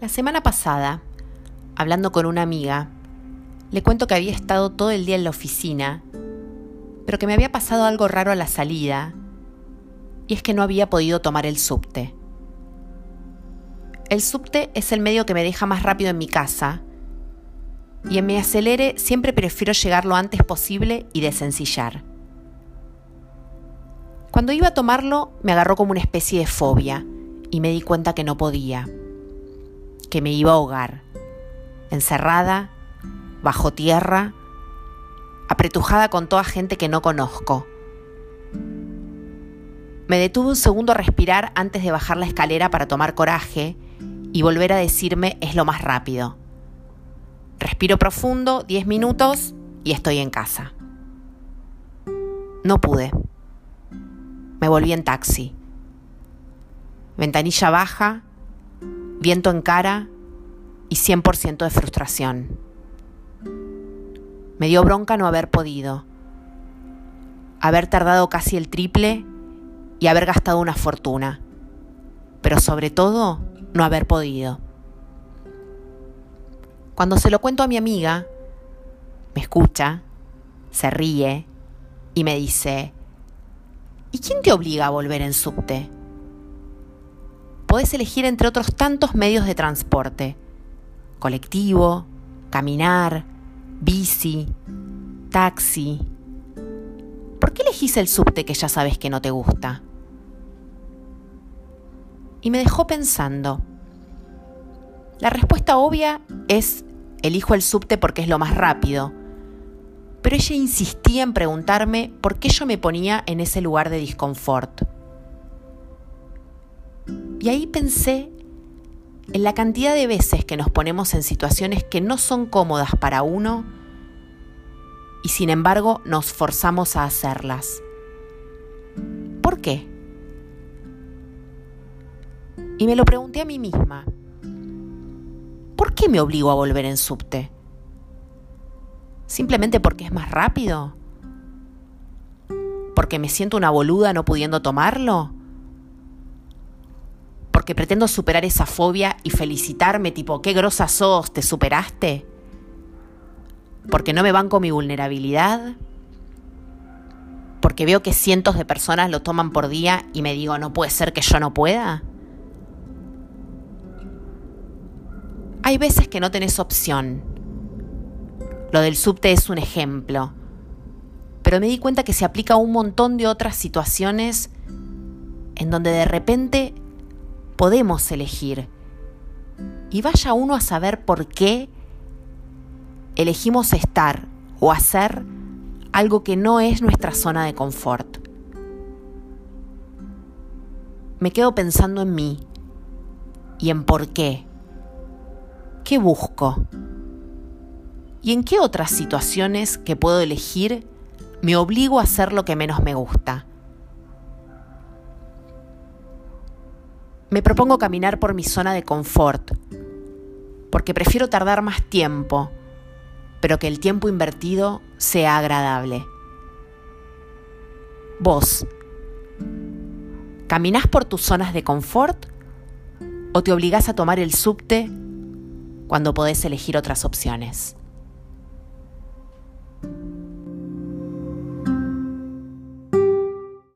La semana pasada, hablando con una amiga, le cuento que había estado todo el día en la oficina, pero que me había pasado algo raro a la salida, y es que no había podido tomar el subte. El subte es el medio que me deja más rápido en mi casa, y en mi acelere siempre prefiero llegar lo antes posible y desencillar. Cuando iba a tomarlo, me agarró como una especie de fobia, y me di cuenta que no podía que me iba a ahogar, encerrada, bajo tierra, apretujada con toda gente que no conozco. Me detuve un segundo a respirar antes de bajar la escalera para tomar coraje y volver a decirme es lo más rápido. Respiro profundo, 10 minutos y estoy en casa. No pude. Me volví en taxi. Ventanilla baja, viento en cara y 100% de frustración. Me dio bronca no haber podido, haber tardado casi el triple y haber gastado una fortuna, pero sobre todo no haber podido. Cuando se lo cuento a mi amiga, me escucha, se ríe y me dice, ¿y quién te obliga a volver en subte? Podés elegir entre otros tantos medios de transporte. Colectivo, caminar, bici, taxi. ¿Por qué elegís el subte que ya sabes que no te gusta? Y me dejó pensando. La respuesta obvia es elijo el subte porque es lo más rápido. Pero ella insistía en preguntarme por qué yo me ponía en ese lugar de disconfort. Y ahí pensé en la cantidad de veces que nos ponemos en situaciones que no son cómodas para uno y sin embargo nos forzamos a hacerlas. ¿Por qué? Y me lo pregunté a mí misma. ¿Por qué me obligo a volver en subte? ¿Simplemente porque es más rápido? ¿Porque me siento una boluda no pudiendo tomarlo? Porque pretendo superar esa fobia y felicitarme tipo, qué grosa sos, te superaste. Porque no me banco mi vulnerabilidad. Porque veo que cientos de personas lo toman por día y me digo, no puede ser que yo no pueda. Hay veces que no tenés opción. Lo del subte es un ejemplo. Pero me di cuenta que se aplica a un montón de otras situaciones en donde de repente podemos elegir. Y vaya uno a saber por qué elegimos estar o hacer algo que no es nuestra zona de confort. Me quedo pensando en mí y en por qué. ¿Qué busco? ¿Y en qué otras situaciones que puedo elegir me obligo a hacer lo que menos me gusta? Me propongo caminar por mi zona de confort, porque prefiero tardar más tiempo, pero que el tiempo invertido sea agradable. Vos, ¿caminás por tus zonas de confort o te obligás a tomar el subte cuando podés elegir otras opciones?